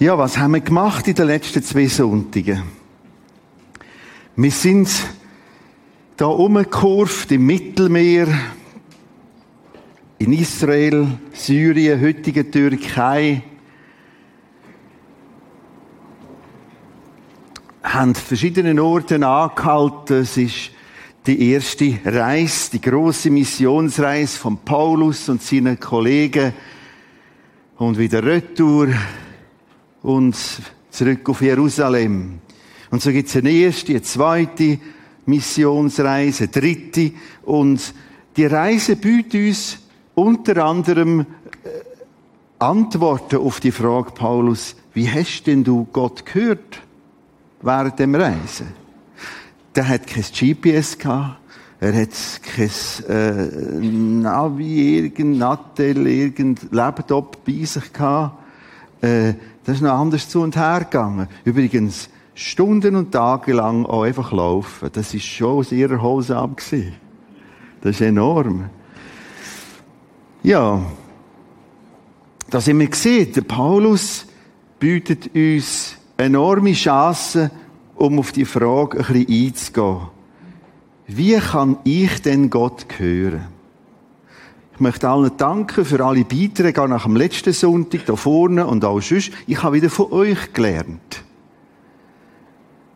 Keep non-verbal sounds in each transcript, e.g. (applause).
Ja, was haben wir gemacht in den letzten zwei Sonntagen? Wir sind da umgekurvt im Mittelmeer, in Israel, Syrien, heutige Türkei, haben verschiedenen Orten angehalten. Es ist die erste Reise, die große Missionsreise von Paulus und seinen Kollegen und wieder retour und zurück auf Jerusalem. Und so gibt es eine erste, eine zweite Missionsreise, eine dritte und die Reise bietet uns unter anderem äh, Antworten auf die Frage Paulus, wie hast denn du Gott gehört während dem Reisen? der hat kein GPS gehabt. Er hat kein äh, Navi, irgendein Nattel, irgendein Laptop bei sich gehabt. Äh, das ist noch anders zu und her gegangen. Übrigens, Stunden und Tage lang auch einfach laufen. Das ist schon aus ihrer Hose ab. Das ist enorm. Ja. Das haben wir gesehen. Der Paulus bietet uns enorme Chancen, um auf die Frage ein bisschen einzugehen. Wie kann ich denn Gott hören? Ich möchte allen danken für alle Beiträge, auch nach dem letzten Sonntag, da vorne und auch sonst. Ich habe wieder von euch gelernt.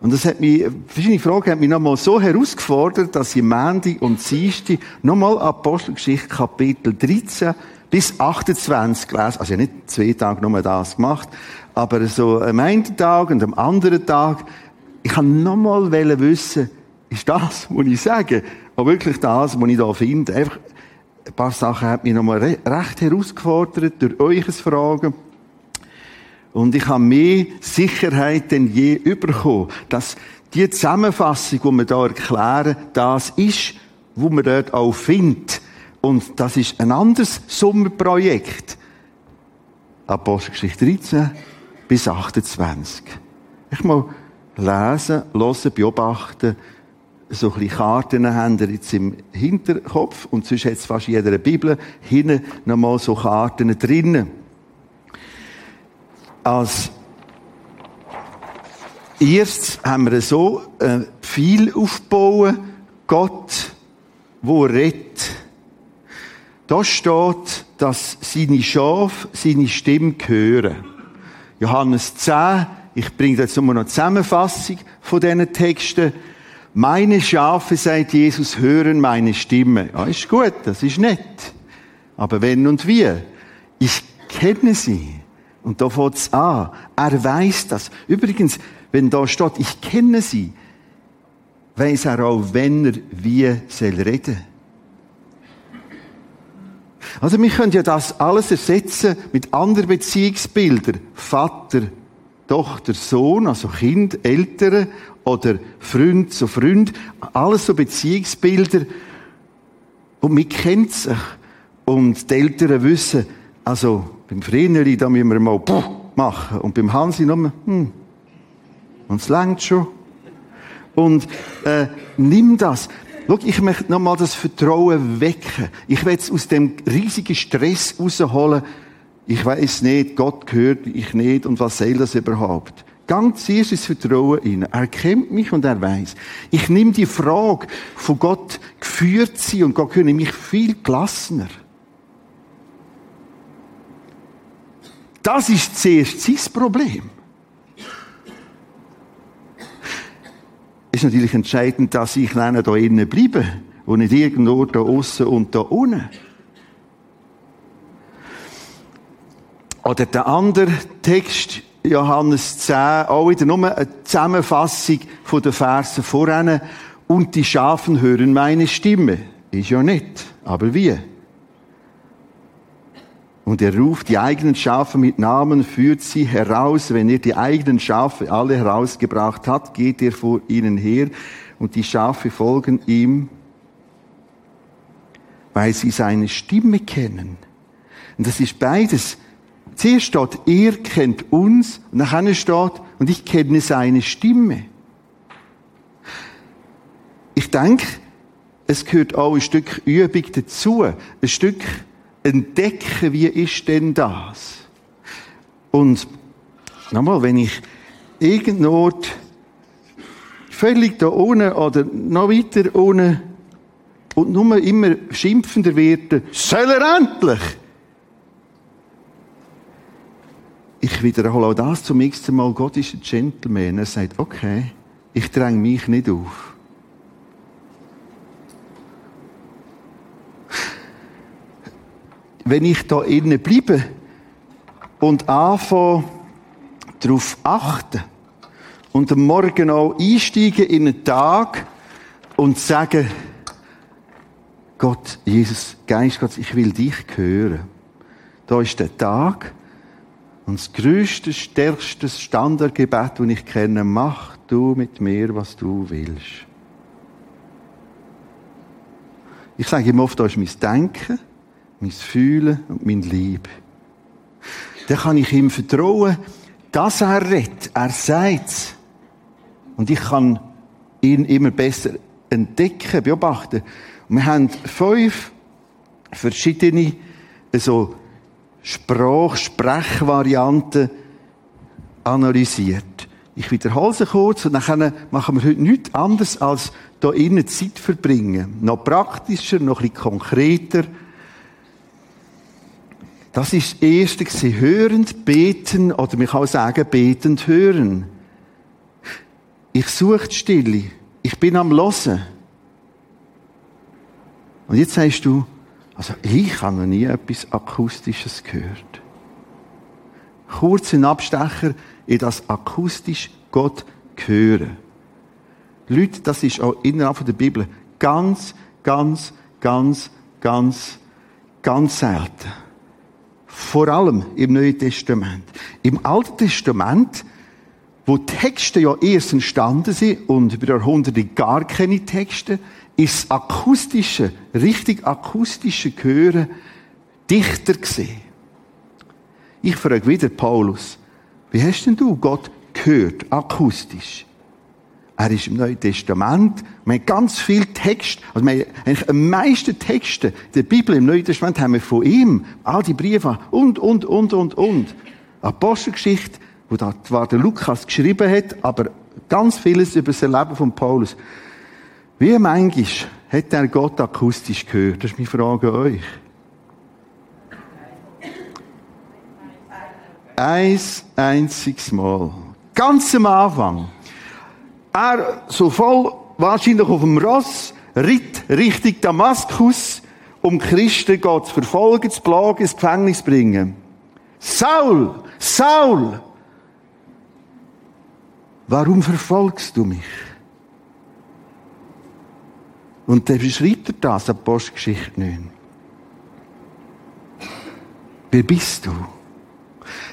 Und das hat mich, verschiedene Fragen haben mich nochmal so herausgefordert, dass ich Mandy und Dienstag nochmal Apostelgeschichte Kapitel 13 bis 28 gelesen. Also ich habe nicht zwei Tage nur das gemacht, aber so am einen Tag und am anderen Tag ich kann nochmal wissen, ist das, was ich sage, auch wirklich das, was ich da finde. Einfach, ein paar Sachen haben mich nochmal recht herausgefordert durch euch Fragen. Und ich habe mehr Sicherheit denn je bekommen, dass die Zusammenfassung, die wir da erklären, das ist, wo man dort auch findet. Und das ist ein anderes Sommerprojekt. Apostelgeschichte 13 bis 28. Ich mal lesen, hören, beobachten, so ein Karten haben wir jetzt im Hinterkopf und sonst hat fast jeder Bibel hinten nochmal so Karten drinnen. Als erstes haben wir so äh, viel aufbauen, Gott, wo redet. Da steht, dass seine Schafe seine Stimme hören. Johannes 10, ich bringe jetzt nur noch eine Zusammenfassung von diesen Texten. Meine Schafe, sagt Jesus, hören meine Stimme. Ja, ist gut, das ist nett. Aber wenn und wie? Ich kenne sie. Und da fängt es an. Er weiß das. Übrigens, wenn da steht, ich kenne sie, weiß er auch, wenn er wie soll reden. Also wir können ja das alles ersetzen mit anderen Beziehungsbildern. Vater, Tochter, Sohn, also Kind, Eltern oder Freund zu Freund, alles so Beziehungsbilder. Und man kennt sich. Und die Eltern wissen, also beim Vreneli, da müssen wir mal Puh machen. Und beim Hansi nur, hm. Und es längt schon. Und äh, nimm das. Schau, ich möchte nochmal das Vertrauen wecken. Ich will es aus dem riesigen Stress rausholen, ich weiß nicht, Gott gehört ich nicht und was soll das überhaupt? Ganz zuerst ins Vertrauen in. Er kennt mich und er weiß. Ich nehme die Frage von Gott geführt sie und Gott kenne mich viel gelassener. Das ist zuerst sein Problem. Es ist natürlich entscheidend, dass ich da innen bleibe und nicht irgendwo da außen und da unten. Oder der andere Text, Johannes 10, auch wieder nur eine Zusammenfassung von den Versen voran. Und die Schafen hören meine Stimme. Ist ja nicht. Aber wie? Und er ruft die eigenen Schafe mit Namen, führt sie heraus. Wenn er die eigenen Schafe alle herausgebracht hat, geht er vor ihnen her und die Schafe folgen ihm, weil sie seine Stimme kennen. Und das ist beides Zuerst steht, er kennt uns, und dann steht, und ich kenne seine Stimme. Ich denke, es gehört auch ein Stück Übung dazu. Ein Stück entdecken, wie ist denn das? Und Nochmal, wenn ich irgendwo völlig da unten oder noch weiter unten und nur immer schimpfender werde, soll er endlich? Ich wiederhole auch das zum nächsten Mal. Gott ist ein Gentleman. Er sagt, okay, ich dränge mich nicht auf. Wenn ich da innen bleibe und anfange, darauf achten und am Morgen auch einsteigen in einen Tag und sagen, Gott, Jesus, Geist Gott, ich will dich hören. Da ist der Tag und das größte, stärkste Standardgebet, das ich kenne, mach du mit mir, was du willst. Ich sage ihm oft, da ist mein Denken, mein Fühlen und mein Liebe. Dann kann ich ihm vertrauen, dass er redet. Er sagt Und ich kann ihn immer besser entdecken, beobachten. Und wir haben fünf verschiedene, so Sprach-, Sprechvarianten analysiert. Ich wiederhole sie kurz und dann machen wir heute nichts anderes als da innen Zeit verbringen. Noch praktischer, noch ein bisschen konkreter. Das ist das Erste gewesen. Hörend, beten, oder man kann auch sagen, betend hören. Ich suche die Stille. Ich bin am Losen. Und jetzt sagst du, also ich habe noch nie etwas Akustisches gehört. Kurz ein Abstecher in das akustisch Gott hören. Leute, das ist auch innerhalb der Bibel ganz, ganz, ganz, ganz, ganz selten. Vor allem im Neuen Testament. Im Alten Testament, wo Texte ja erst entstanden sind und über Jahrhunderte gar keine Texte, ist akustische, richtig akustische Hören dichter gesehen. Ich frage wieder Paulus, wie hast denn du Gott gehört, akustisch? Er ist im Neuen Testament. Wir haben ganz viel Text. Also wir haben eigentlich am meisten Texte der Bibel im Neuen Testament haben wir von ihm. All die Briefe und, und, und, und, und. Apostelgeschichte, wo da zwar der Lukas geschrieben hat, aber ganz vieles über das Leben von Paulus. Wie manchmal hat er Gott akustisch gehört? Das ist meine Frage an euch. Eins einziges Mal. Ganz am Anfang. Er, so voll, wahrscheinlich auf dem Ross, ritt Richtung Damaskus, um Christen Gott zu verfolgen, zu plagen, ins Gefängnis zu bringen. Saul! Saul! Warum verfolgst du mich? Und dann beschreibt er das, Apostelgeschichte 9. Wer bist du?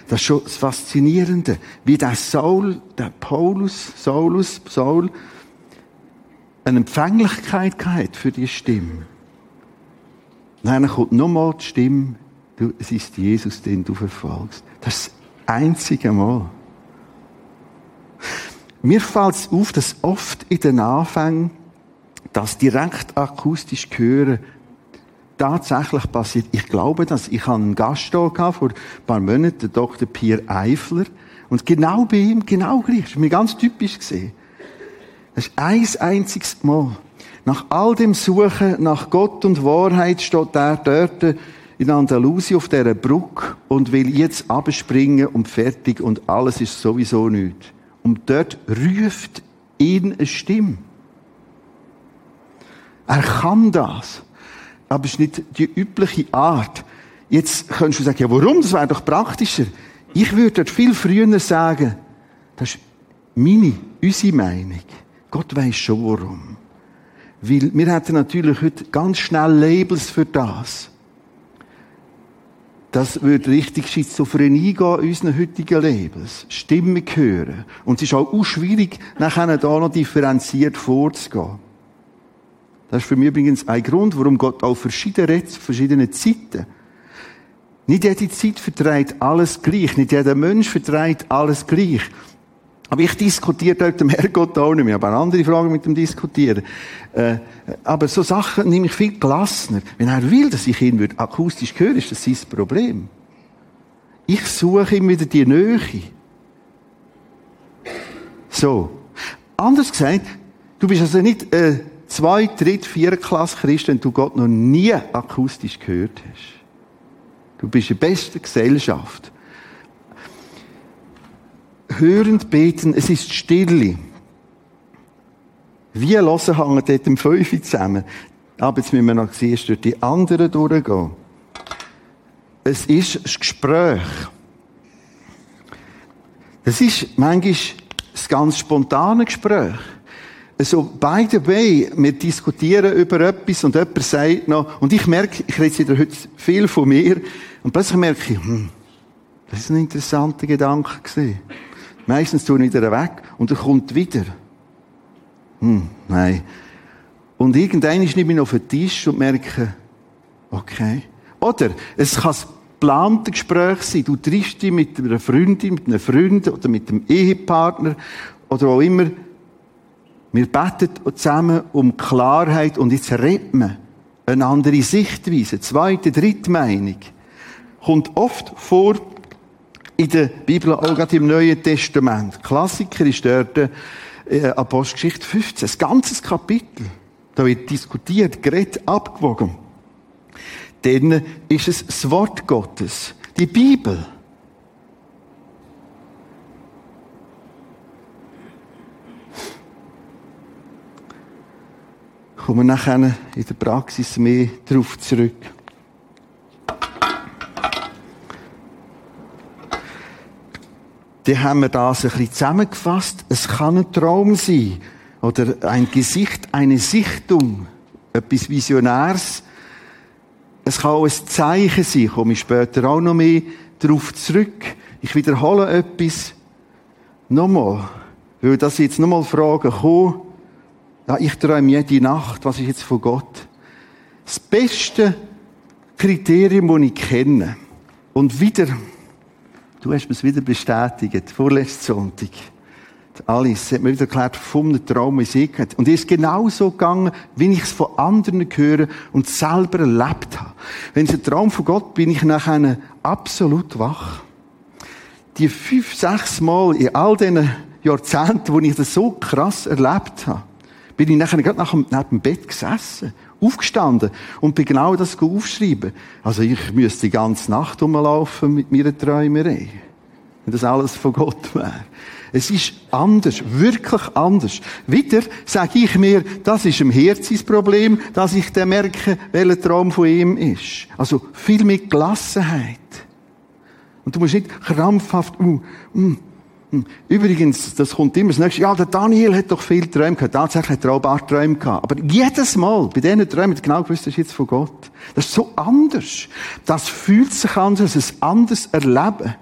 Das ist schon das Faszinierende, wie der Saul, der Paulus, Saulus, Saul, eine Empfänglichkeit hat für die Stimme. Dann kommt nochmal die Stimme, du, es ist Jesus, den du verfolgst. Das ist das einzige Mal. Mir fällt es auf, dass oft in den Anfängen das direkt akustisch hören tatsächlich passiert. Ich glaube dass Ich einen Gast hier vor ein paar Monaten, der Dr. Pierre Eifler. Und genau bei ihm, genau gleich. Das ist mir ganz typisch gesehen. Das ist ein einziges Mal. Nach all dem Suchen nach Gott und Wahrheit steht er dort in Andalusien auf dieser Brücke und will jetzt abspringen und fertig und alles ist sowieso nichts. Und dort ruft ihn eine Stimme. Er kann das. Aber es ist nicht die übliche Art. Jetzt könntest du sagen, ja, warum? Das wäre doch praktischer. Ich würde viel früher sagen, das ist meine, unsere Meinung. Gott weiß schon warum. Weil wir hätten natürlich heute ganz schnell Labels für das. Das würde richtig Schizophrenie gehen, unseren heutigen Labels. Stimmen hören. Und es ist auch schwierig, nachher da noch differenziert vorzugehen. Das ist für mich übrigens ein Grund, warum Gott auch verschiedene redet, verschiedene Zeiten. Nicht jede Zeit vertreibt alles gleich. Nicht jeder Mensch vertreibt alles gleich. Aber ich diskutiere dort dem Herrgott auch nicht mehr. Aber andere Fragen mit dem Diskutieren. Äh, aber so Sachen nehme ich viel gelassener. Wenn er will, dass ich ihn würde akustisch höre, ist das sein Problem. Ich suche ihm wieder die Nähe. So. Anders gesagt, du bist also nicht äh, zwei, dritt, vier Klasse Christ, wenn du Gott noch nie akustisch gehört hast. Du bist in bester Gesellschaft. Hörend beten, es ist Stille. Wie hören hängen dort im Fünfe zusammen. Aber jetzt müssen wir noch sehen, durch die anderen durchgehen. Es ist ein Gespräch. Das ist manchmal ein ganz spontanes Gespräch. Also, by the way, wir diskutieren über etwas und jemand sagt noch, und ich merke, ich rede wieder heute viel von mir, und plötzlich merke ich, hm, das ist ein interessanter Gedanke gewesen. Meistens tue ich wieder weg und er kommt wieder. Hm, nein. Und irgendwann nehme ich auf den Tisch und merke, okay. Oder es kann ein geplantes Gespräch sein. Du triffst dich mit einer Freundin, mit einem Freund oder mit einem Ehepartner oder auch immer. Wir beten zusammen um Klarheit und jetzt redet man eine andere Sichtweise, zweite, dritte Meinung. Kommt oft vor in der Bibel, auch gerade im Neuen Testament. Klassiker ist dort äh, Apostelgeschichte 15, ein ganzes Kapitel. Da wird diskutiert, geredet, abgewogen. Dann ist es das Wort Gottes, die Bibel. Kommen wir nachher in der Praxis mehr darauf zurück. Dann haben wir das ein bisschen zusammengefasst. Es kann ein Traum sein. Oder ein Gesicht, eine Sichtung. Etwas Visionärs. Es kann auch ein Zeichen sein. Komme ich später auch noch mehr darauf zurück. Ich wiederhole etwas. Nochmal. Weil das jetzt nochmal Fragen kommen. Ja, ich träume jede Nacht. Was ist jetzt von Gott? Das beste Kriterium, das ich kenne. Und wieder, Du hast mir es wieder bestätigt, vorletzten Sonntag. Alice hat mir wieder erklärt vom Traum, wie sie hat. Und es ist genau so gegangen, wie ich es von anderen höre und selber erlebt habe. Wenn es ein Traum von Gott bin ich nachher absolut wach. Die fünf, sechs Mal in all diesen Jahrzehnten, wo ich das so krass erlebt habe, bin ich nachher gerade nach dem, neben dem Bett gesessen, aufgestanden und bin genau das aufschreiben. Also ich müsste die ganze Nacht rumlaufen mit meiner Träumerei. Wenn das alles von Gott wäre. Es ist anders, wirklich anders. Wieder sage ich mir, das ist ein Herzensproblem, dass ich dann merke, welcher Traum von ihm ist. Also viel mit Gelassenheit. Und du musst nicht krampfhaft, uh, uh. Übrigens, das kommt immer das nächste. Ja, der Daniel hat doch viel Träume gehabt. Tatsächlich hat er auch ein paar Träume gehabt. Aber jedes Mal, bei diesen Träumen, genau gewusst, das ist jetzt von Gott. Das ist so anders. Das fühlt sich anders, es ist anders erleben.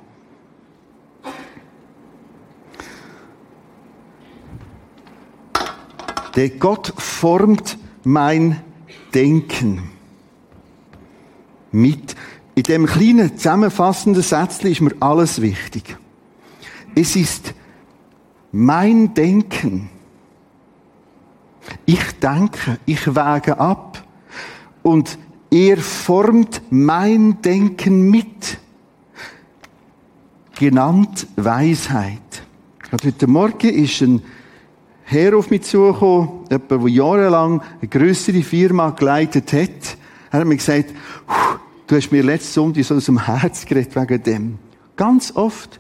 Der Gott formt mein Denken. Mit, in dem kleinen zusammenfassenden Sätzchen ist mir alles wichtig. Es ist mein Denken. Ich denke, ich wäge ab und er formt mein Denken mit. Genannt Weisheit. Und heute Morgen ist ein Herr auf mich zugekommen, jemand, der jahrelang eine größere Firma geleitet hat. Er hat mir gesagt, du hast mir letztes Sonntag so aus dem Herz geredet wegen dem. Ganz oft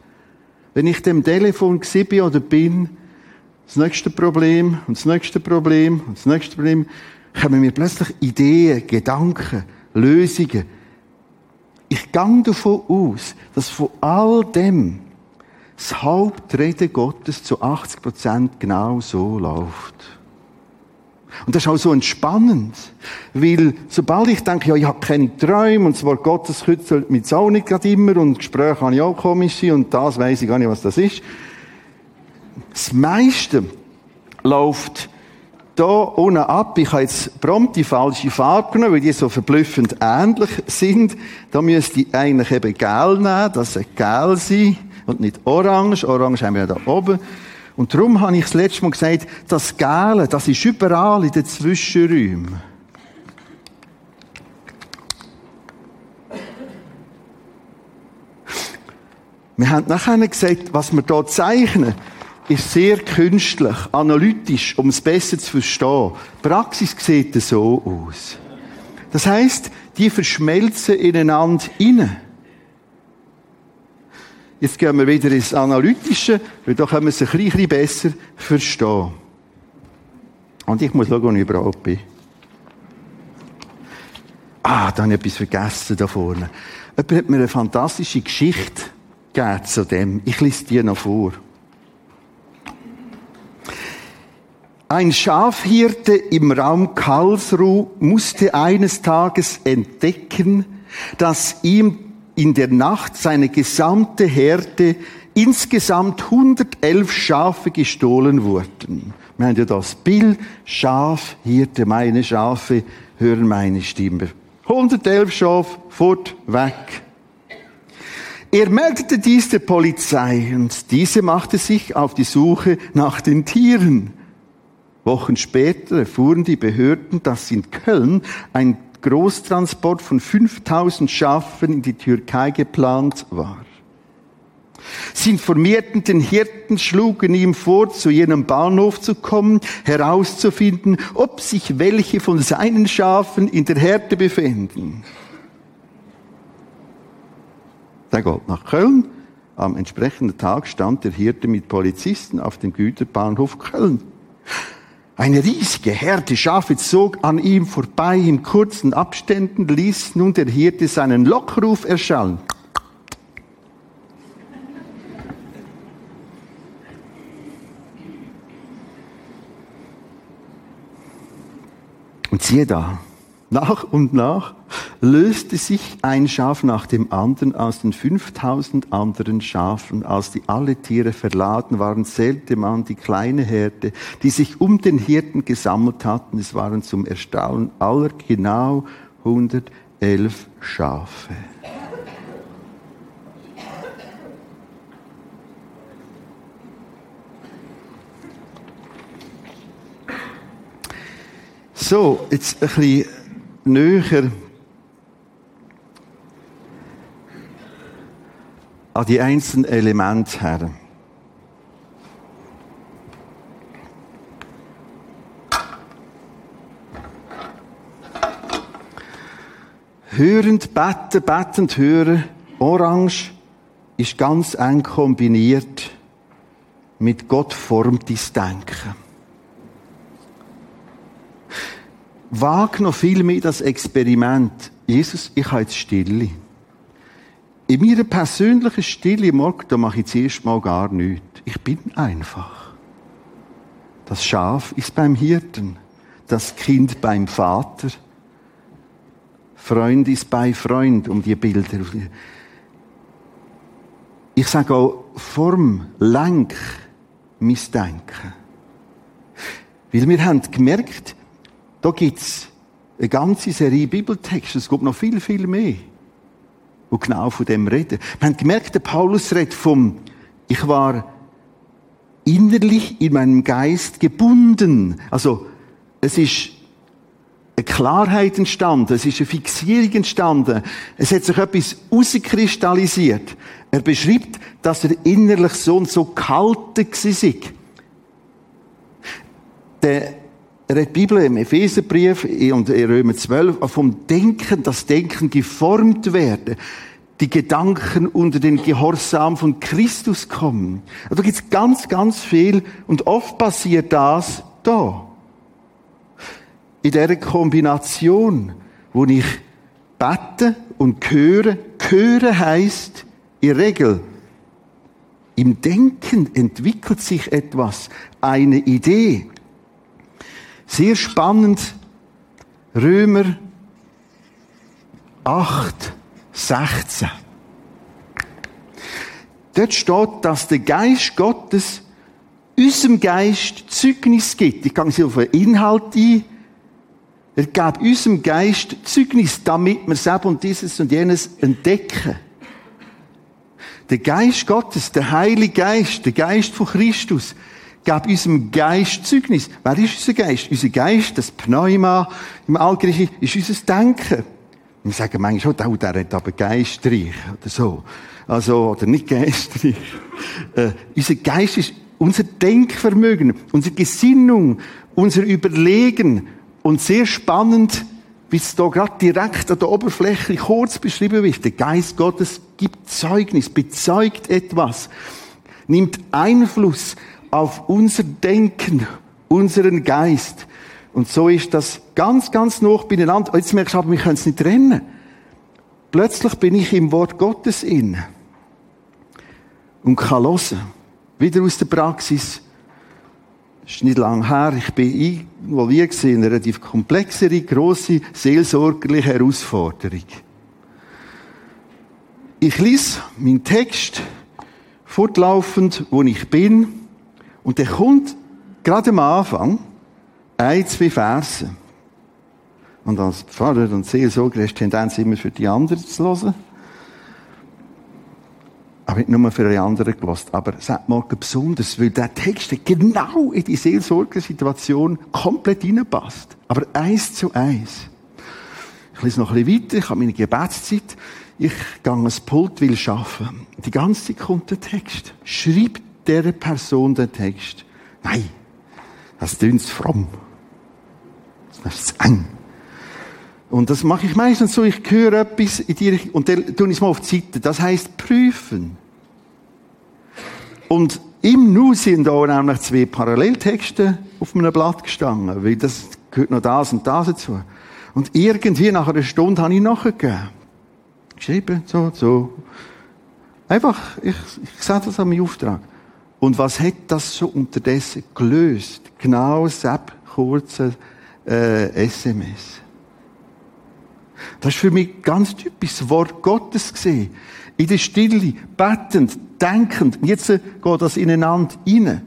wenn ich dem Telefon bin oder bin, das nächste Problem und das nächste Problem und das nächste Problem, kommen mir plötzlich Ideen, Gedanken, Lösungen. Ich gehe davon aus, dass von all dem das Hauptreden Gottes zu 80 Prozent genau so läuft. Und das ist auch so entspannend. Weil, sobald ich denke, ja, ich habe keine Träume, und das Wort Gottes kützelt mich auch nicht gerade immer, und Gespräche habe ich auch komische, und das weiß ich gar nicht, was das ist. Das meiste läuft da unten ab. Ich habe jetzt prompt die falsche Farbe genommen, weil die so verblüffend ähnlich sind. Da müsste ich eigentlich eben gel nehmen, das soll gel sein, und nicht orange. Orange haben wir ja da oben. Und darum habe ich das letzte Mal gesagt, das Gale, das ist überall in den Zwischenräumen. Wir haben nachher gesagt, was wir hier zeichnen, ist sehr künstlich, analytisch, um es besser zu verstehen. Die Praxis sieht so aus. Das heißt, die verschmelzen ineinander inne. Jetzt gehen wir wieder ins Analytische, weil da können wir es ein bisschen besser verstehen. Und ich muss schauen, wo ich überhaupt bin. Ah, da habe ich etwas vergessen da vorne. Jemand hat mir eine fantastische Geschichte gegeben zu dem. Ich lese dir noch vor. Ein Schafhirte im Raum Karlsruhe musste eines Tages entdecken, dass ihm in der Nacht seine gesamte Herde insgesamt 111 Schafe gestohlen wurden. Haben ja das Bild, Schaf, Hirte, meine Schafe, hören meine Stimme. 111 Schafe, fort, weg. Er meldete dies der Polizei und diese machte sich auf die Suche nach den Tieren. Wochen später erfuhren die Behörden, dass in Köln ein Großtransport von 5000 Schafen in die Türkei geplant war. Sie informierten den Hirten, schlugen ihm vor, zu jenem Bahnhof zu kommen, herauszufinden, ob sich welche von seinen Schafen in der Herde befinden. Der geht nach Köln. Am entsprechenden Tag stand der Hirte mit Polizisten auf dem Güterbahnhof Köln. Eine riesige Herde Schafe zog an ihm vorbei in kurzen Abständen, ließ nun der Hirte seinen Lockruf erschallen. Und siehe da, nach und nach löste sich ein Schaf nach dem anderen aus den 5000 anderen Schafen. Als die alle Tiere verladen waren, zählte man die kleine Herde, die sich um den Hirten gesammelt hatten. Es waren zum Erstaunen aller genau 111 Schafe. So, jetzt ein bisschen näher an die einzelnen Elemente her. Hörend, beten, betend hören, orange ist ganz eng kombiniert mit Gott formtes Denken. Wag noch viel mehr das Experiment. Jesus, ich habe jetzt Stille. In meiner persönlichen Stille morgen, da mache ich zuerst mal gar nichts. Ich bin einfach. Das Schaf ist beim Hirten, das Kind beim Vater, Freund ist bei Freund, um die Bilder. Ich sage auch Form, Lenk, Missdenken. Weil wir haben gemerkt, da gibt's eine ganze Serie Bibeltexte, es gibt noch viel, viel mehr, wo genau von dem reden. Wir haben gemerkt, der Paulus redet vom, ich war innerlich in meinem Geist gebunden. Also, es ist eine Klarheit entstanden, es ist eine Fixierung entstanden, es hat sich etwas herauskristallisiert. Er beschreibt, dass er innerlich so und so kalt war. Der er die Bibel im Epheserbrief und in Römer 12 vom Denken, das Denken geformt werden. Die Gedanken unter den Gehorsam von Christus kommen. Da also gibt's ganz, ganz viel und oft passiert das da. In der Kombination, wo ich bete und höre. Hören heißt in Regel, im Denken entwickelt sich etwas, eine Idee. Sehr spannend. Römer 8, 16. Dort steht, dass der Geist Gottes unserem Geist Zeugnis gibt. Ich gehe auf den Inhalt ein. Er gibt unserem Geist Zeugnis, damit wir selbst und dieses und jenes entdecken. Der Geist Gottes, der Heilige Geist, der Geist von Christus, gab unserem Geist Zeugnis. Wer ist unser Geist? Unser Geist, das Pneuma im Altgriechischen, ist unser Denken. Wir sagen manchmal oh, der hat aber Geistreich oder so. Also, oder nicht Geistreich. (laughs) Äh, unser Geist ist unser Denkvermögen, unsere Gesinnung, unser Überlegen und sehr spannend, wie es da gerade direkt an der Oberfläche kurz beschrieben wird. Der Geist Gottes gibt Zeugnis, bezeugt etwas, nimmt Einfluss auf unser Denken, unseren Geist. Und so ist das ganz, ganz noch beieinander. Jetzt merkst du aber, wir können es nicht trennen. Plötzlich bin ich im Wort Gottes in und kann hören. Wieder aus der Praxis. Das ist nicht lang her. Ich bin involviert in eine relativ komplexere, grosse, seelsorgerliche Herausforderung. Ich lese meinen Text fortlaufend, wo ich bin, und der kommt gerade am Anfang ein, zwei Verse. Und als Pfarrer und Seelsorger hast du Tendenz, immer für die anderen zu hören. Aber nicht nur für die anderen gelost. Aber hat morgen besonders, weil der Text genau in die Seelsorgersituation komplett hineinpasst. Aber eins zu eins. Ich lese noch ein bisschen weiter, ich habe meine Gebetszeit. Ich gehe ans Pult, will arbeiten. Die ganze Zeit kommt der Text. Schreibt dieser Person den Text. Nein, das klingt fromm. Das ist eng. Und das mache ich meistens so, ich höre etwas in Richtung, und dann tue ich es mal auf die Seite. Das heißt prüfen. Und im Nu sind da nämlich zwei Paralleltexte auf einem Blatt gestanden, weil das gehört noch das und das dazu. Und irgendwie nach einer Stunde habe ich nachgegeben. Geschrieben, so, so. Einfach, ich, ich sage das an meinen Auftrag. Und was hat das so unterdessen gelöst? Genau Sepp kurze äh, SMS. Das ist für mich ganz typisch Wort Gottes gesehen. In der Stille, bettend, denkend. Jetzt geht das ineinander rein.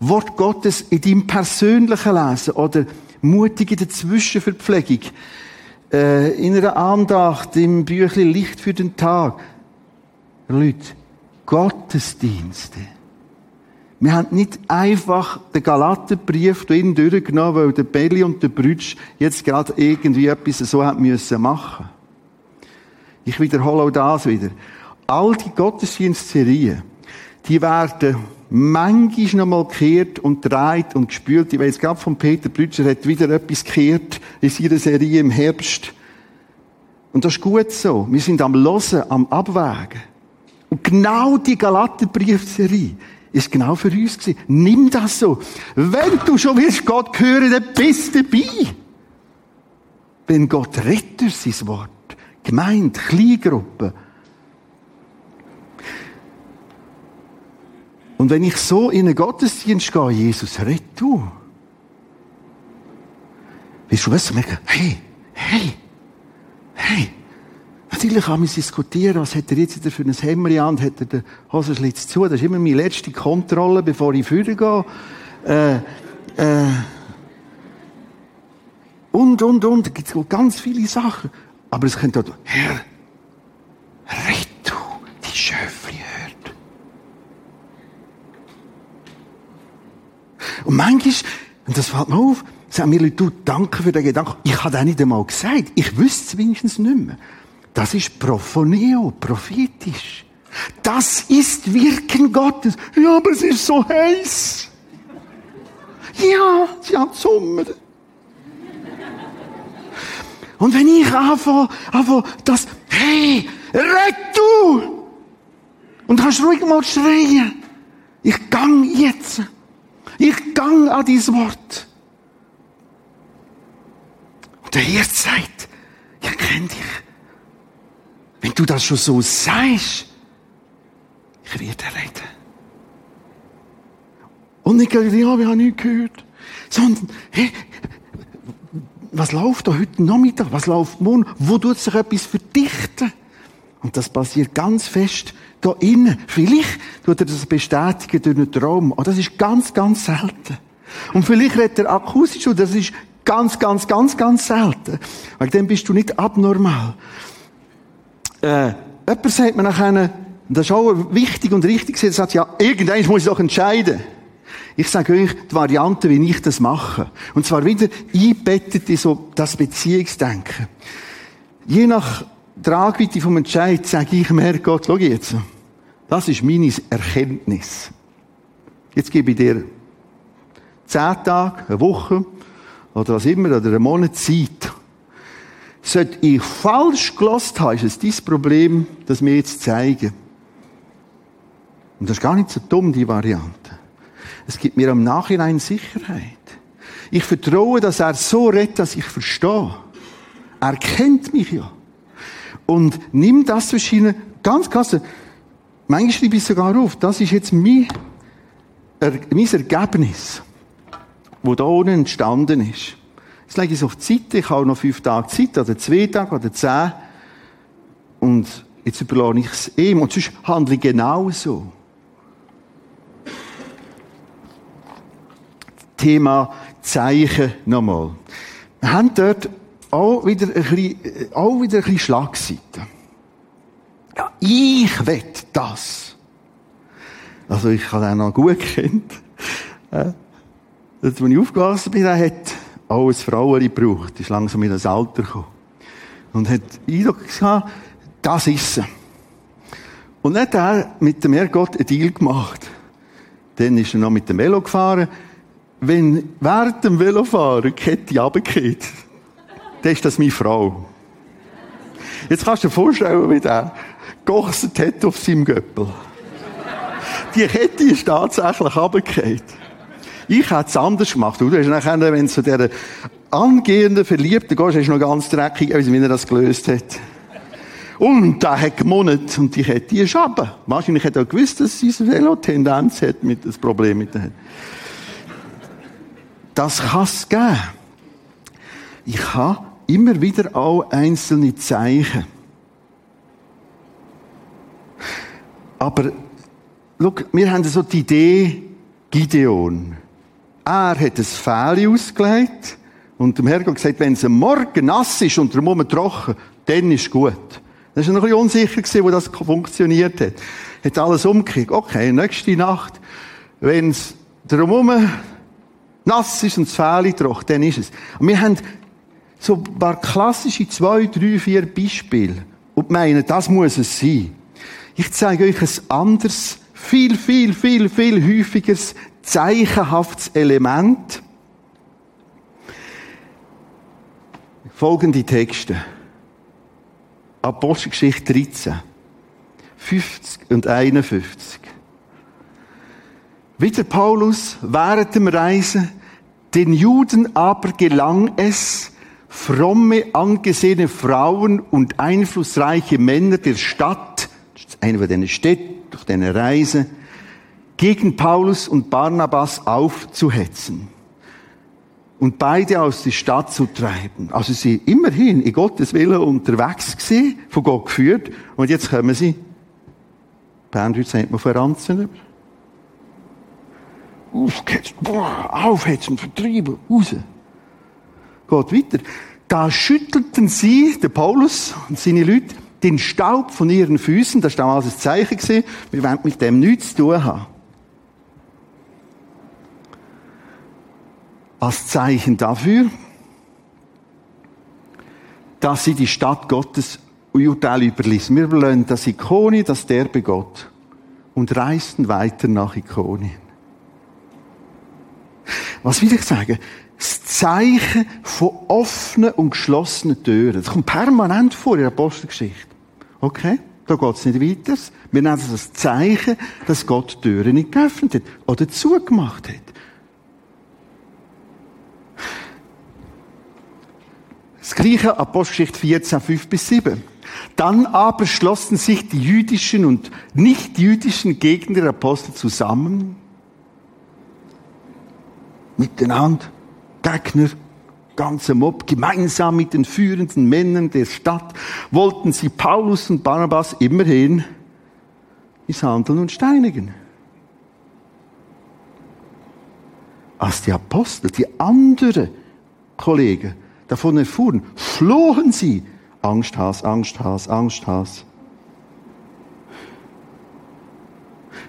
Wort Gottes in deinem persönlichen Lesen oder mutig in der Zwischenverpflegung. Äh, in einer Andacht, im Büchlein Licht für den Tag. Leute, Gottesdienste wir haben nicht einfach den Galaterbrief drin durchgenommen, weil der Belli und der Brütsch jetzt gerade irgendwie etwas so haben müssen machen. Ich wiederhole auch das wieder. All die Gottesdienstserien, die werden manchmal noch mal gekehrt und dreht und gespült. Ich weiß gerade von Peter Brütscher hat wieder etwas gekehrt in seiner Serie im Herbst. Und das ist gut so. Wir sind am Losen, am Abwägen. Und genau die Galaterbriefserie ist genau für uns gewesen. Nimm das so. Wenn du schon willst Gott hören, dann bist du dabei. Wenn Gott rettet sein Wort, Gemeinde, Kleingruppe. Und wenn ich so in einen Gottesdienst gehe, Jesus, rett du. Wirst du was merken? Hey, hey, hey. Natürlich kann man diskutieren, was hat er jetzt für ein Hemd an und hat er den Hosenschlitz zu. Das ist immer meine letzte Kontrolle, bevor ich führen gehe. Äh, äh, und, und, und. Da gibt es ganz viele Sachen. Aber es könnte auch, Herr, rett du, die Schöfli hört. Und manchmal, und das fällt mir auf, sagen mir Leute, du, danke für den Gedanken. Ich habe den nicht einmal gesagt. Ich wüsste es wenigstens nicht mehr. Das ist Prophoneo, prophetisch. Das ist Wirken Gottes. Ja, aber es ist so heiß. Ja, sie hat Sommer. Und wenn ich anfange, anfange das, hey, red du! Und kannst ruhig mal schreien. Ich gang jetzt. Ich gang an dieses Wort. Und der Herr sagt, ich kenne dich. Wenn du das schon so sagst, ich werde reden. Und nicht gleich, ja, wir haben nichts gehört. Sondern, hey, was läuft da heute Nachmittag? Was läuft morgen? Wo tut sich etwas verdichten? Und das passiert ganz fest da innen. Vielleicht tut er das bestätigen durch einen Traum. Aber das ist ganz, ganz selten. Und vielleicht redet er akustisch und das ist ganz, ganz, ganz, ganz selten. Weil dann bist du nicht abnormal äh, jemand sagt mir nachher, das ist auch wichtig und richtig, er sagt, ja, irgendwann muss ich doch entscheiden. Ich sage euch die Variante, wie ich das mache. Und zwar wieder einbettet in so das Beziehungsdenken. Je nach Tragweite vom Entscheid sage ich mir, Gott, schau jetzt. Das ist meine Erkenntnis. Jetzt gebe ich dir zehn Tage, eine Woche oder was immer, oder einen Monat Zeit. Sollte ich falsch gelost haben, ist es dein Problem, das mir jetzt zeigen. Und das ist gar nicht so dumm, die Variante. Es gibt mir am Nachhinein Sicherheit. Ich vertraue, dass er so redet, dass ich verstehe. Er kennt mich ja. Und nimm das zwischen ganz krass. Manchmal schreibe ich sogar auf, das ist jetzt mein, er, mein Ergebnis, wo da unten entstanden ist. Jetzt lege ich auf die Seite, ich habe noch fünf Tage Zeit, oder zwei Tage, oder zehn. Und jetzt überlasse ich es ihm. Und sonst handle ich genau so. Thema Zeichen nochmal. Wir haben dort auch wieder ein bisschen, auch wieder ein bisschen Schlagseite. Ja, ich will das. Also ich habe den noch gut kennt. Äh, als ich aufgewachsen bin, hat auch ein Frauenli gebraucht. Ist langsam in das Alter gekommen. Und hat Eindruck gehabt, das ist er. Und dann hat er mit dem Herrgott einen Deal gemacht. Dann ist er noch mit dem Velo gefahren wenn während dem Velofahren die Kette runtergeht, (laughs) dann ist das meine Frau. Jetzt kannst du dir vorstellen, wie der gegossen hat auf seinem Göppel. Die Kette ist tatsächlich runtergefallen. Ich hätte es anders gemacht. Du hast nachher, wenn du zu dieser angehenden Verliebten gehst, hast du noch ganz dreckig, wie er das gelöst hat. Und er hat gemundet und die Kette ist runter. Wahrscheinlich hat er gewusst, dass sein Velo Tendenz hat mit das Problem mit der. Das kann es geben. Ich habe immer wieder auch einzelne Zeichen. Aber, schau, wir haben so die Idee, Gideon. Er hat ein Fähli ausgelegt und dem Herrgott gesagt, wenn es am Morgen nass ist und drumherum trocken, dann ist gut. Das war noch ein bisschen unsicher, wo das funktioniert hat. Hat alles umgekehrt. Okay, nächste Nacht, wenn es drumherum nass ist und das Fähli trocken, dann ist es. Und wir haben so ein paar klassische zwei, drei, vier Beispiele und meinen, das muss es sein. Ich zeige euch ein anderes, viel, viel, viel, viel häufigeres, zeichenhaftes Element. Folgende Texte. Apostelgeschichte 13. 50 und 51. Wieder Paulus während dem Reisen den Juden aber gelang es, fromme, angesehene Frauen und einflussreiche Männer der Stadt, eine von den Städten, durch diese Reise, gegen Paulus und Barnabas aufzuhetzen und beide aus der Stadt zu treiben. Also sie immerhin in Gottes Willen unterwegs gewesen, von Gott geführt, und jetzt kommen sie, Berndeutsch sagt man, verranzen aufgehetzt, boah, aufhetzen, vertrieben, raus. Geht weiter. Da schüttelten sie, der Paulus und seine Leute, den Staub von ihren Füßen, das war damals ein Zeichen wir wollen mit dem nichts zu tun haben. Als Zeichen dafür, dass sie die Stadt Gottes Urteil überließen. Wir überlassen das Ikone, das derbe Gott und reisten weiter nach Ikonien. Was will ich sagen? Das Zeichen von offenen und geschlossenen Türen. Das kommt permanent vor in der Apostelgeschichte. Okay? Da geht's nicht weiter. Wir nennen es das Zeichen, dass Gott Türen nicht geöffnet hat oder zugemacht hat. Das gleiche Apostelgeschichte 14, 5 bis 7. Dann aber schlossen sich die jüdischen und nicht jüdischen Gegner der Apostel zusammen miteinander, Gegner, ganze Mob, gemeinsam mit den führenden Männern der Stadt, wollten sie Paulus und Barnabas immerhin misshandeln und steinigen. Als die Apostel, die anderen Kollegen davon erfuhren, flohen sie. Angsthas, Angsthas, Angsthas.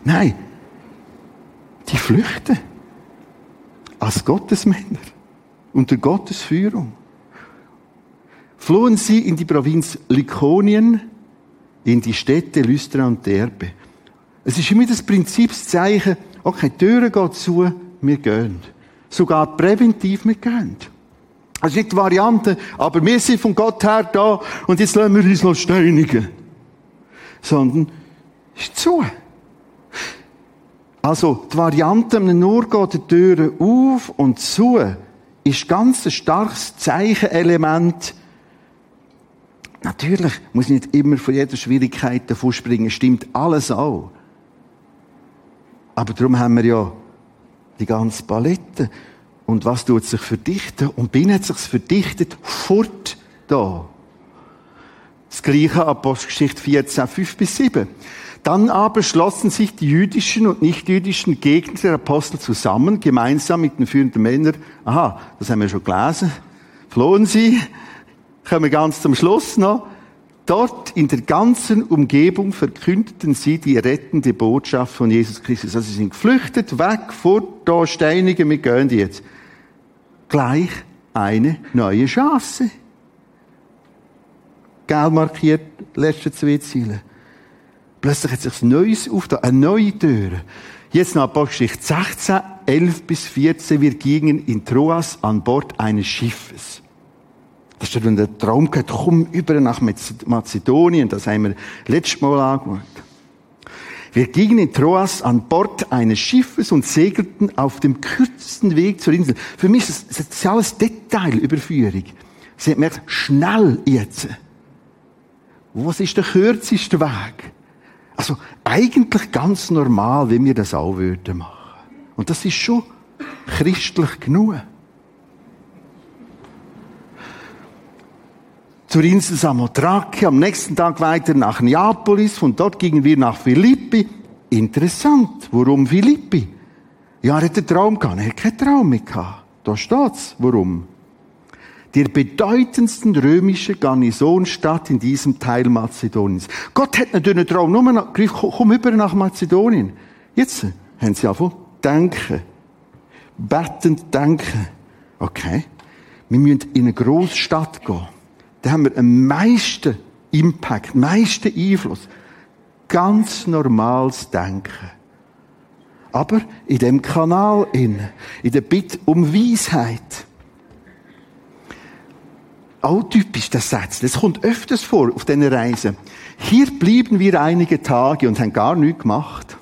Nein, die flüchten als Gottesmänner unter Gottes Führung. Flohen sie in die Provinz Lykonien, in die Städte Lystra und Derbe. Es ist immer das Prinzipszeichen, Okay, die Türe geht zu, wir gehen. Sogar präventiv, wir gehen. Das ist nicht die Variante, aber wir sind von Gott her da und jetzt lassen wir uns noch steinigen. Sondern, ist zu. Also, die Variante, nur geht die Türe auf und zu, ist ganz ein starkes Zeichenelement. Natürlich muss ich nicht immer von jeder Schwierigkeit davon springen, stimmt alles auch. Aber darum haben wir ja die ganze Palette. Und was tut sich verdichten? Und bin hat sich's verdichtet fort da. Das gleiche Apostelgeschichte 14, 5 bis 7. Dann aber schlossen sich die jüdischen und nicht-jüdischen Gegner der Apostel zusammen, gemeinsam mit den führenden Männern. Aha, das haben wir schon gelesen. Flohen sie, kommen wir ganz zum Schluss noch. Dort in der ganzen Umgebung verkündeten sie die rettende Botschaft von Jesus Christus. Also sie sind geflüchtet, weg, fort, da steinigen, wir gehen jetzt. Gleich eine neue Chance. Gel markiert, letzte zwei Ziele. Plötzlich hat sich ein Neues aufgetan, eine neue Tür. Jetzt noch Apostelgeschichte 16, 11 bis 14. Wir gingen in Troas an Bord eines Schiffes. Das ist dann der Traum gehabt, komm über nach Mazedonien. Das haben wir letztes Mal angeschaut. Wir gingen in Troas an Bord eines Schiffes und segelten auf dem kürzesten Weg zur Insel. Für mich ist das, das ist alles Detailüberführung. Sie merkt, schnell jetzt. Was ist der kürzeste Weg? Also eigentlich ganz normal, wie wir das auch würden machen. Und das ist schon christlich genug. Zur Insel Samothrake, am nächsten Tag weiter nach Neapolis, von dort gingen wir nach Philippi. Interessant, warum Philippi? Ja, er hat einen Traum gehabt, er hat keinen Traum mehr gehabt. Da steht's, warum der bedeutendsten römischen Garnisonstadt in diesem Teil Mazedoniens. Gott hat natürlich einen Traum nur gerufen, komm über nach Mazedonien. Jetzt haben sie einfach denken. Bettend denken. Okay. Wir müssen in eine grosse Stadt gehen. Da haben wir am meisten Impact, am meisten Einfluss. Ganz normales Denken. Aber in dem Kanal in, in der Bitte um Weisheit, auch typisch, das Satz. Das kommt öfters vor auf diesen Reisen. Hier blieben wir einige Tage und haben gar nichts gemacht.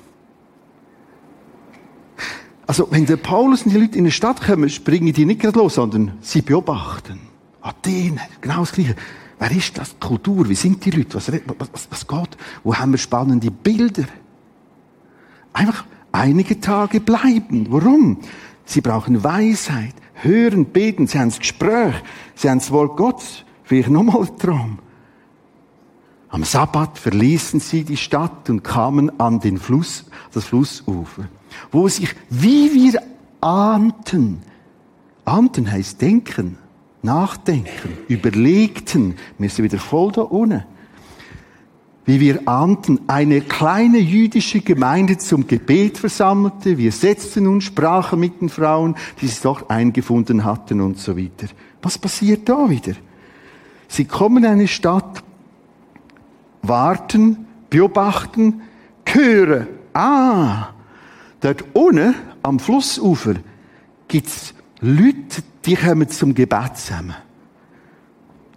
Also, wenn der Paulus und die Leute in die Stadt kommen, springen die nicht gerade los, sondern sie beobachten. Athen, genau das Gleiche. Wer ist das? Die Kultur? Wie sind die Leute? Was, was, was geht? Wo haben wir spannende Bilder? Einfach einige Tage bleiben. Warum? Sie brauchen Weisheit hören, beten, sie haben das Gespräch, sie haben das Wort Gottes, vielleicht nochmal Traum. Am Sabbat verließen sie die Stadt und kamen an den Fluss, das Flussufer, wo sich, wie wir ahnten, ahnten heißt denken, nachdenken, überlegten, wir sind wieder voll da unten, wie wir ahnten, eine kleine jüdische Gemeinde zum Gebet versammelte. Wir setzten uns, sprachen mit den Frauen, die sich dort eingefunden hatten und so weiter. Was passiert da wieder? Sie kommen in eine Stadt, warten, beobachten, hören. Ah, dort unten am Flussufer gibt's Leute, die kommen zum Gebet zusammen.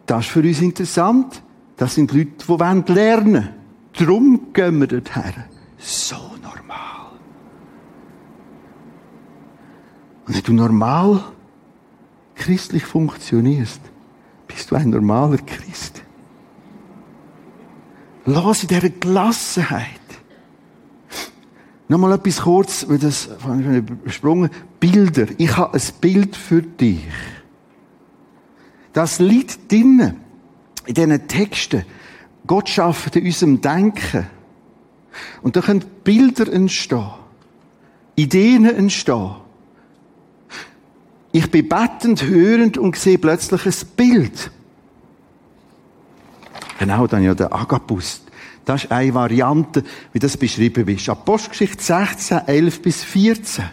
Das ist für uns interessant. Das sind Leute, die lernen wollen. Darum gehen wir dorthin. So normal. Und wenn du normal christlich funktionierst, bist du ein normaler Christ. Lass in dieser Gelassenheit. Nochmal etwas kurz, weil das habe ich übersprungen. Bilder. Ich habe ein Bild für dich. Das liegt drinnen in diesen Texten, Gott schafft in unserem Denken. Und da können Bilder entstehen. Ideen entstehen. Ich bin bettend, hörend und sehe plötzlich ein Bild. Genau, dann ja der Agabus. Das ist eine Variante, wie das beschrieben ist. Apostelgeschichte 16, 11 bis 14.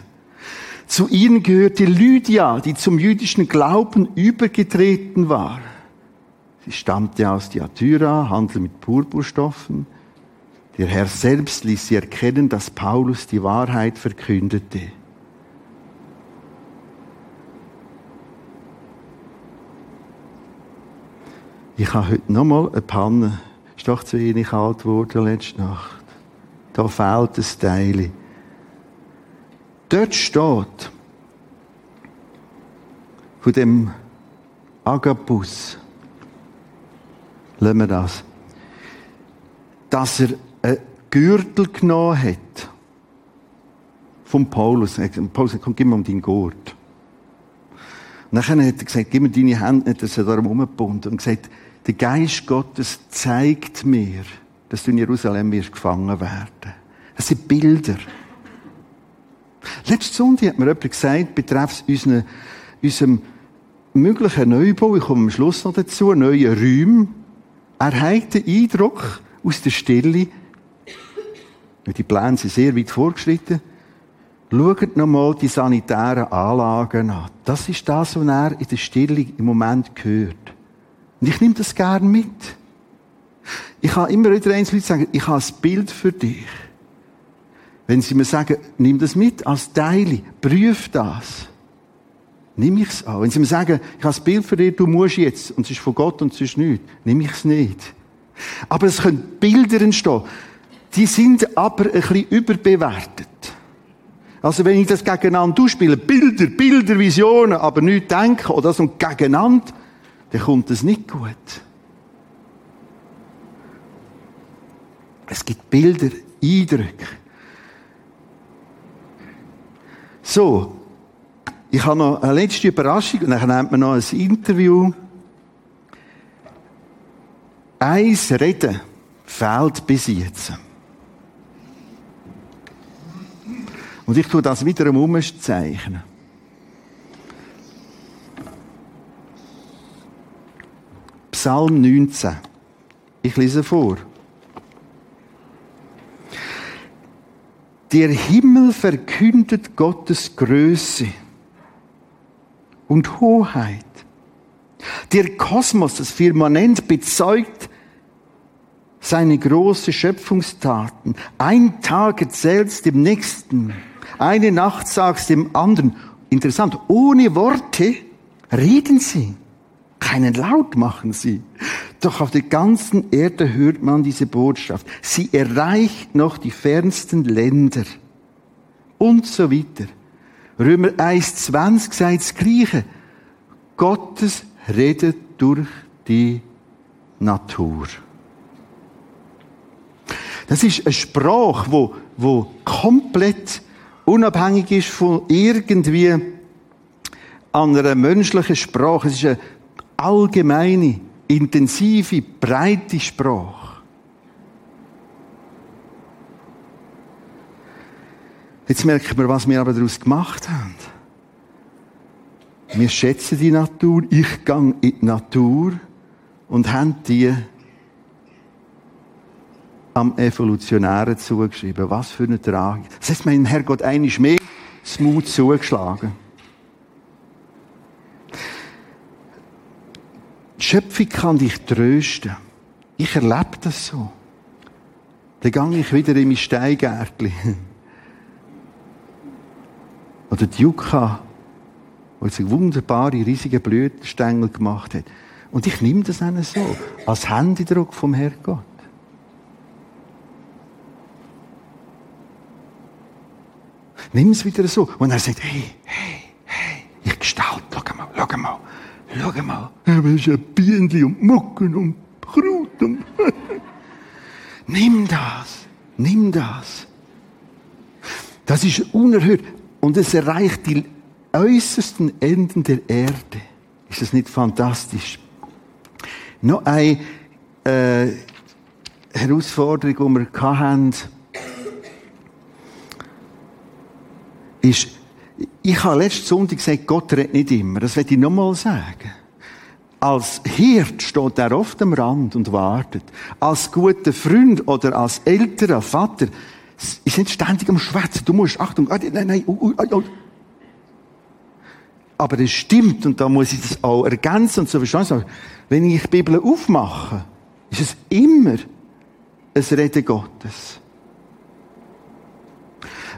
Zu ihnen gehörte Lydia, die zum jüdischen Glauben übergetreten war. Sie stammte aus Diatyra, handelte mit Purpurstoffen. Der Herr selbst ließ sie erkennen, dass Paulus die Wahrheit verkündete. Ich habe heute nochmal eine Panne. Ist doch zu wenig kalt geworden letzte Nacht. Da fehlt ein Teil. Dort steht, von dem Agabus, lassen wir das, dass er einen Gürtel genommen hat von Paulus. Paulus hat, komm, gib mir um deinen Gurt. Und dann hat er gesagt, gib mir deine Hände nicht, dass er darum umgebunden und gesagt, der Geist Gottes zeigt mir, dass du in Jerusalem wirst gefangen werden. Das sind Bilder. Letzte Sonntag hat mir jemand gesagt, betreffs unseren, unserem möglichen Neubau, ich komme am Schluss noch dazu, neue Räume. Er hat den Eindruck aus der Stille, die Pläne sind sehr weit vorgeschritten, schaut nochmal die sanitären Anlagen an. Das ist das, was er in der Stille im Moment hört. Und ich nehme das gerne mit. Ich habe immer wieder eins Leute sagen, ich habe ein Bild für dich. Wenn sie mir sagen, nimm das mit als Teile, prüf das. Nimm ich es an. Wenn sie mir sagen, ich habe ein Bild für dich, du musst jetzt, und es ist von Gott und es ist nichts, nimm ich es nicht. Aber es können Bilder entstehen. Die sind aber ein bisschen überbewertet. Also wenn ich das gegeneinander ausspiele, Bilder, Bilder, Visionen, aber nicht denken oder so gegeneinander, dann kommt es nicht gut. Es gibt Bilder, Eindrücke. So, ich habe noch eine letzte Überraschung und dann nimmt man noch ein Interview. Eins Reden fehlt bis jetzt. Und ich tue das wiederum umzeichnen. Psalm 19. Ich lese vor. Der Himmel verkündet Gottes Größe und Hoheit. Der Kosmos, das Firmament, bezeugt seine große Schöpfungstaten. Ein Tag erzählst dem nächsten, eine Nacht sagst dem anderen. Interessant, ohne Worte reden sie. Keinen Laut machen sie. Doch auf der ganzen Erde hört man diese Botschaft. Sie erreicht noch die fernsten Länder. Und so weiter. Römer 1,20 sagt das Gleiche. Gottes redet durch die Natur. Das ist eine Sprache, wo, wo komplett unabhängig ist von irgendwie einer menschlichen Sprache. Es ist eine allgemeine, intensive, breite Sprache. Jetzt merken wir, was wir aber daraus gemacht haben. Wir schätzen die Natur, ich gehe in die Natur und haben die am Evolutionären zugeschrieben. Was für eine Tragik. Das heißt, mein Herrgott eigentlich mehr Smooth zugeschlagen. Schöpfung kann dich trösten. Ich erlebe das so. Dann gehe ich wieder in mein Steingärtchen. (laughs) Oder die Yucca, wo sie wunderbare, riesige Blütenstängel gemacht hat. Und ich nehme das dann so, als Händedruck vom Herrgott. Nimm es wieder so. Und er sagt, hey, hey, hey, ich gestalte, schau mal, schau mal. Schau mal, er ist ein Bienchen und Mucken und Kraut und... (laughs) nimm das, nimm das. Das ist unerhört. Und es erreicht die äußersten Enden der Erde. Ist das nicht fantastisch? Noch eine äh, Herausforderung, die wir hatten, ist, ich habe letzten Sonntag gesagt, Gott redet nicht immer. Das werde ich nochmal sagen. Als Hirt steht er oft am Rand und wartet. Als guter Freund oder als älterer Vater ist nicht ständig am Schwätzen. Du musst, Achtung, ah, nein, nein, oh, oh, oh. Aber es stimmt, und da muss ich das auch ergänzen und so verstehen. Wenn ich die Bibel aufmache, ist es immer ein Reden Gottes.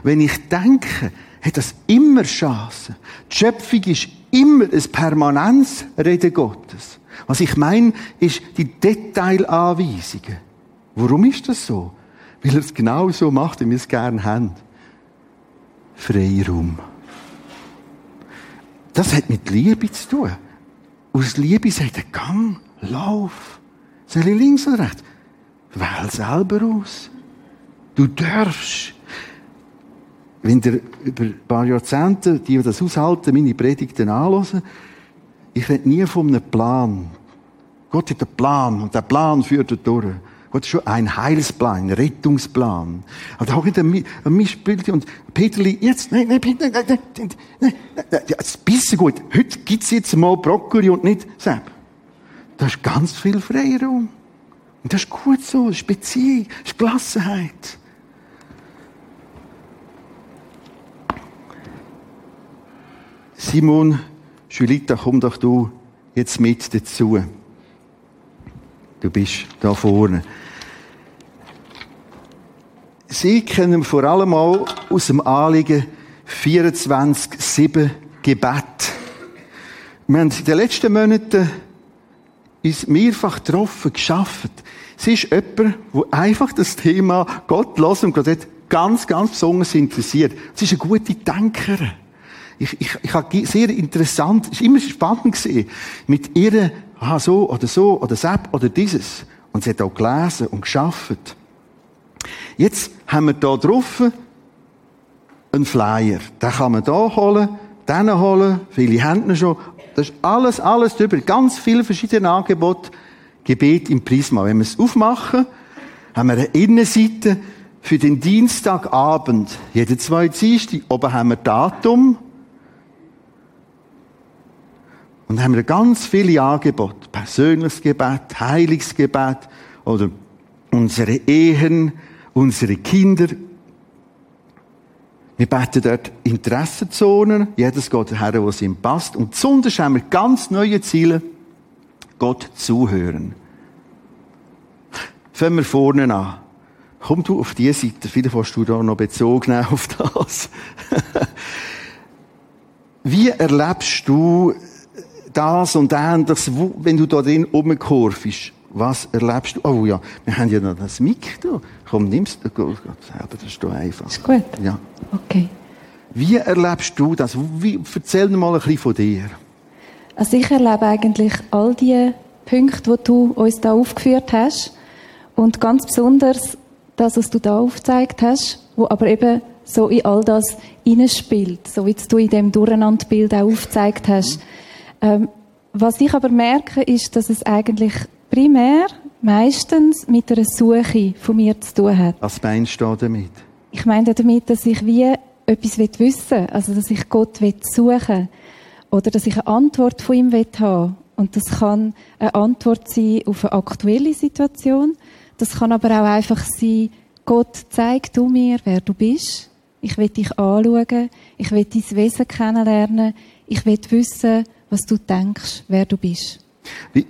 Wenn ich denke, hat das immer Chancen. Die Schöpfung ist immer ein Permanenzreden Gottes. Was ich meine, ist die Detailanweisungen. Warum ist das so? Weil er es genau so macht, wie wir es gerne haben. Freiraum. Das hat mit Liebe zu tun. Aus Liebe sagt er, gang, lauf. Soll ich links oder rechts? Wähl selber aus. Du darfst. Wenn ihr über ein paar Jahrzehnte, die das aushalten, meine Predigten anhören, ich rede nie von einem Plan. Gott hat einen Plan und der Plan führt er durch. Gott ist schon ein Heilsplan, ein Rettungsplan. Und da hat er mich und Peterli, jetzt, nein, nein, Peter, nein, nein, nein, nein, jetzt bist du gut. Heute gibt's jetzt mal Brokkoli und nicht Sepp. Da ist ganz viel Freiraum. Und das ist gut so, das ist Beziehung, das ist Gelassenheit. Simon, Julita, komm doch du jetzt mit dazu. Du bist da vorne. Sie kennen vor allem auch aus dem Anliegen 24-7 Gebet. Wir haben in den letzten Monaten uns mehrfach getroffen, geschafft. Sie ist jemand, der einfach das Thema Gott los und Gott ganz, ganz besonders interessiert. Sie ist eine gute Denkerin. Ich, ich, ich habe sehr interessant, es ist immer spannend gesehen, mit ihr, aha, so oder so oder das oder dieses. Und sie hat auch gelesen und geschafft. Jetzt haben wir hier drauf einen Flyer. Den kann man hier holen, den holen, viele haben ihn schon. Das ist alles, alles drüber. Ganz viele verschiedene Angebote. Gebet im Prisma. Wenn wir es aufmachen, haben wir eine Innenseite für den Dienstagabend. Jeden zwei Dienstag. Oben haben wir Datum. Und dann haben wir ganz viele Angebote. Persönliches Gebet, Heiligsgebet oder unsere Ehen, unsere Kinder. Wir beten dort Interessenzonen. Jedes geht her, wo es ihm passt. Und besonders haben wir ganz neue Ziele. Gott zuhören. Fangen wir vorne an. Komm du auf diese Seite. Vielleicht hast du da noch Bezug nehmen auf das. (laughs) Wie erlebst du das und ähnliches, wenn du da drin rumkurvst? Was erlebst du? Oh ja, wir haben ja noch das Mic da. Komm, nimmst du. Selber, das ist doch einfach. Ist gut? Ja. Okay. Wie erlebst du das? Wie, erzähl mal ein bisschen von dir. Also ich erlebe eigentlich all die Punkte, die du uns da aufgeführt hast. Und ganz besonders das, was du da aufgezeigt hast, wo aber eben so in all das hineinspielt, so wie du in dem Durcheinanderbild auch aufgezeigt hast. Ähm, was ich aber merke, ist, dass es eigentlich primär meistens mit einer Suche von mir zu tun hat. Was meinst du damit? Ich meine damit, dass ich wie etwas wissen will. Also, dass ich Gott suchen will. Oder dass ich eine Antwort von ihm haben will. Und das kann eine Antwort sein auf eine aktuelle Situation. Das kann aber auch einfach sein, Gott, zeig du mir, wer du bist. Ich will dich anschauen. Ich will dein Wesen kennenlernen. Ich will wissen, was du denkst, wer du bist. Wie,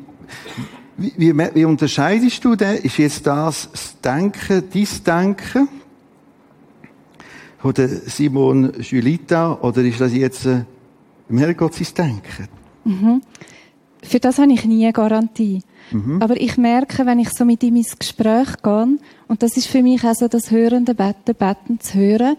wie, wie, wie unterscheidest du denn? Ist jetzt das das Denken, dein Denken? Oder Simon Julita? Oder ist das jetzt äh, im Herrgott sein Denken? Mhm. Für das habe ich nie eine Garantie. Mhm. Aber ich merke, wenn ich so mit ihm ins Gespräch gehe, und das ist für mich auch so das hörende Betten, Betten zu hören,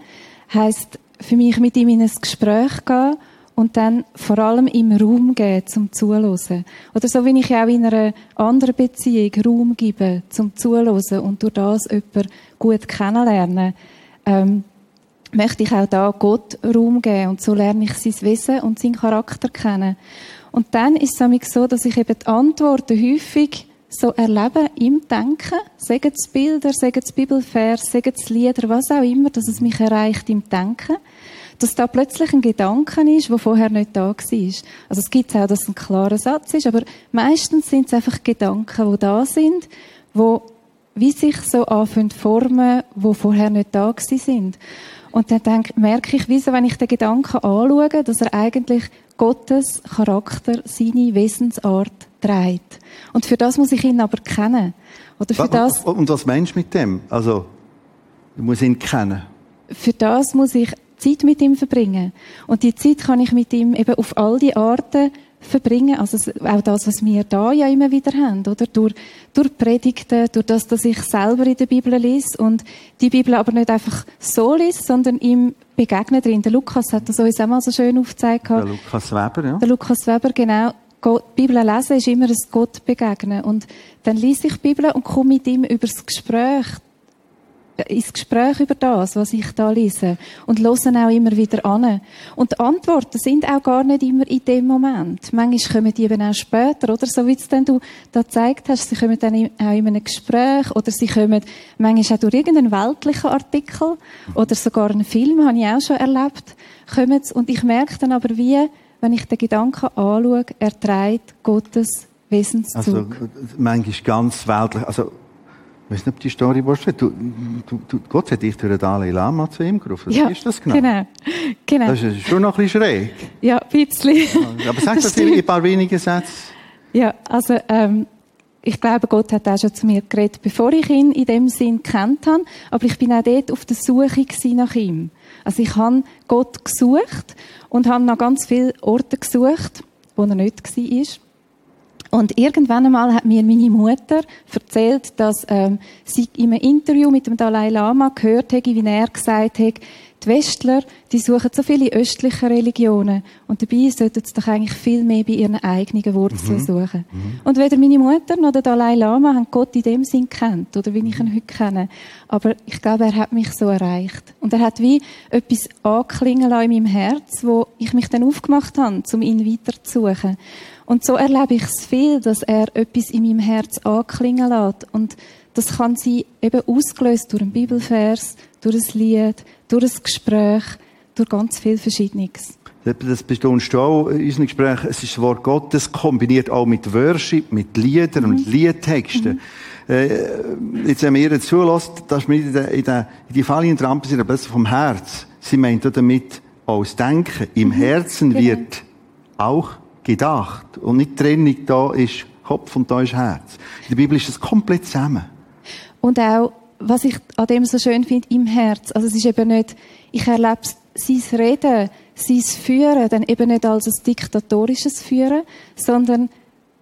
heisst für mich mit ihm in ein Gespräch gehen und dann vor allem im Raum geben zum Zuhören. Oder so wie ich auch in einer anderen Beziehung Raum gebe zum Zuhören und durch das jemanden gut kennenlernen, ähm, möchte ich auch da Gott Raum geben und so lerne ich sein Wesen und seinen Charakter kennen. Und dann ist es so, dass ich eben die Antworten häufig so erlebe im Denken, sagen es Bilder, sagen es Bibelvers, sagen es Lieder, was auch immer, dass es mich erreicht im Denken dass da plötzlich ein Gedanke ist, der vorher nicht da war. Also es gibt auch, dass es ein klarer Satz ist, aber meistens sind es einfach Gedanken, die da sind, wo wie sich so anfangen formen, wo vorher nicht da sind. Und dann denk, merke ich, wieso, wenn ich den Gedanken anschaue, dass er eigentlich Gottes Charakter, seine Wesensart trägt. Und für das muss ich ihn aber kennen. Oder für das, Und was meinst du mit dem? Also, du musst ihn kennen. für das muss ich Zeit mit ihm verbringen. Und die Zeit kann ich mit ihm eben auf all die Arten verbringen. Also auch das, was wir da ja immer wieder haben, oder? Durch, durch Predigten, durch das, dass ich selber in der Bibel lese und die Bibel aber nicht einfach so lese, sondern ihm begegne drin. Der Lukas hat das uns auch mal so schön aufgezeigt. Der Lukas Weber, ja. Der Lukas Weber, genau. Gott, die Bibel lesen ist immer ein Gott begegnen. Und dann lese ich die Bibel und komme mit ihm über das Gespräch, ins Gespräch über das, was ich da lese. Und hören auch immer wieder an. Und die Antworten sind auch gar nicht immer in dem Moment. Manchmal kommen die eben auch später, oder? So wie es dann du da gezeigt hast, sie kommen dann auch in einem Gespräch, oder sie kommen manchmal auch durch irgendeinen weltlichen Artikel, oder sogar einen Film, habe ich auch schon erlebt, kommen sie. Und ich merke dann aber wie, wenn ich den Gedanken anschaue, er trägt Gottes Wesenszug. Also, manchmal ganz weltlich. Also, ich weiß nicht, ob die Story willst. Du, du, du, Gott hat dich durch den Dalai Lama zu ihm gerufen. Ja, ist das genau? genau. genau. Das ist schon noch ein bisschen schräg. Ja, ein bisschen. Aber sag das, stimmt. in ein paar wenigen Sätzen. Ja, also ähm, ich glaube, Gott hat auch schon zu mir geredet, bevor ich ihn in dem Sinn kennt habe. Aber ich bin auch dort auf der Suche nach ihm. Also ich habe Gott gesucht und habe nach ganz vielen Orten gesucht, wo er nicht war. Und irgendwann einmal hat mir meine Mutter erzählt, dass ähm, sie in einem Interview mit dem Dalai Lama gehört hat, wie er gesagt hat, die Westler, die suchen so viele östliche Religionen. Und dabei sollten sie doch eigentlich viel mehr bei ihren eigenen Wurzeln suchen. Und weder meine Mutter noch der Dalai Lama haben Gott in dem Sinn kennt, oder wie ich ihn heute kenne. Aber ich glaube, er hat mich so erreicht. Und er hat wie etwas anklingen lassen in meinem Herz, wo ich mich dann aufgemacht habe, um ihn weiter zu suchen. Und so erlebe ich es viel, dass er etwas in meinem Herz anklingen lässt. Und das kann sein, eben ausgelöst durch einen Bibelvers, durch ein Lied, durch ein Gespräch, durch ganz viel Verschiedenes. Das betonst du auch in unserem Gespräch. Es ist das Wort Gottes kombiniert auch mit Worship, mit Liedern und Liedtexten. Äh, jetzt, wenn man ihr zulässt, dass man in, der, in, der, in die Falle entrampen sind, aber das vom Herz. Sie meint damit auch das Denken. Im Herzen Genau. wird auch gedacht. Und nicht Trennung, da ist Kopf und da ist Herz. In der Bibel ist das komplett zusammen. Und auch, was ich an dem so schön finde, im Herz. Also es ist eben nicht, ich erlebe sein Reden, sein Führen, dann eben nicht als ein diktatorisches Führen, sondern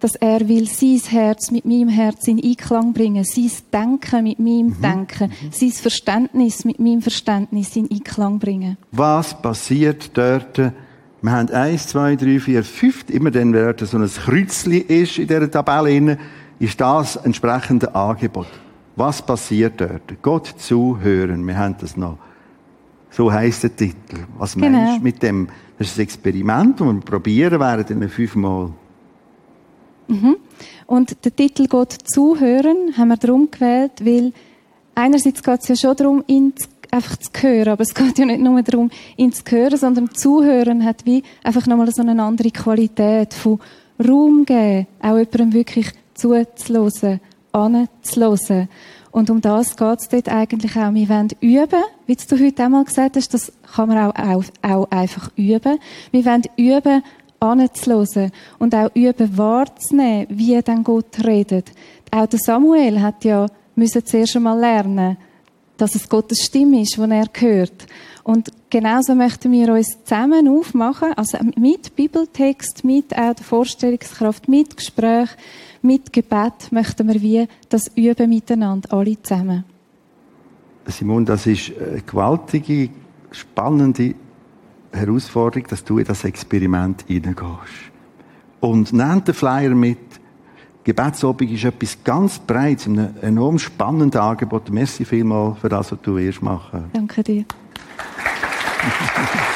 dass er will sein Herz mit meinem Herz in Einklang bringen, sein Denken mit meinem Denken, sein Verständnis mit meinem Verständnis in Einklang bringen. Was passiert dort? Wir haben eins, zwei, drei, vier, fünf. Immer dann, wenn so ein Kreuzli ist in dieser Tabelle, ist das entsprechende Angebot. Was passiert dort? Gott zuhören. Wir haben das noch. So heisst der Titel. Was Genau. meinst du mit dem? Das ist ein Experiment, das wir probieren werden in fünfmal. Und der Titel Gott zuhören haben wir darum gewählt, weil einerseits geht es ja schon darum, ihn zu, einfach zu hören, aber es geht ja nicht nur darum, ihn zu hören, sondern zuhören hat wie einfach nochmal so eine andere Qualität von Raum geben, auch jemandem wirklich zuzuhören, anzuhören. Und um das geht es dort eigentlich auch. Wir wollen üben, wie du heute einmal gesagt hast, das kann man auch, auch, auch einfach üben. Wir wollen üben, anzuhören und auch üben, wahrzunehmen, wie dann Gott redet. Auch der Samuel hat ja müssen zuerst einmal lernen, dass es Gottes Stimme ist, die er hört. Und genauso möchten wir uns zusammen aufmachen, also mit Bibeltext, mit auch der Vorstellungskraft, mit Gespräch, mit Gebet möchten wir wie das üben miteinander, alle zusammen. Simon, das ist eine gewaltige, spannende Herausforderung, dass du in das Experiment hineingehst. Und nimm den Flyer mit. Gebetsobig ist etwas ganz Breites, ein enorm spannendes Angebot. Merci vielmals für das, was du wirst machen. Danke dir. (laughs)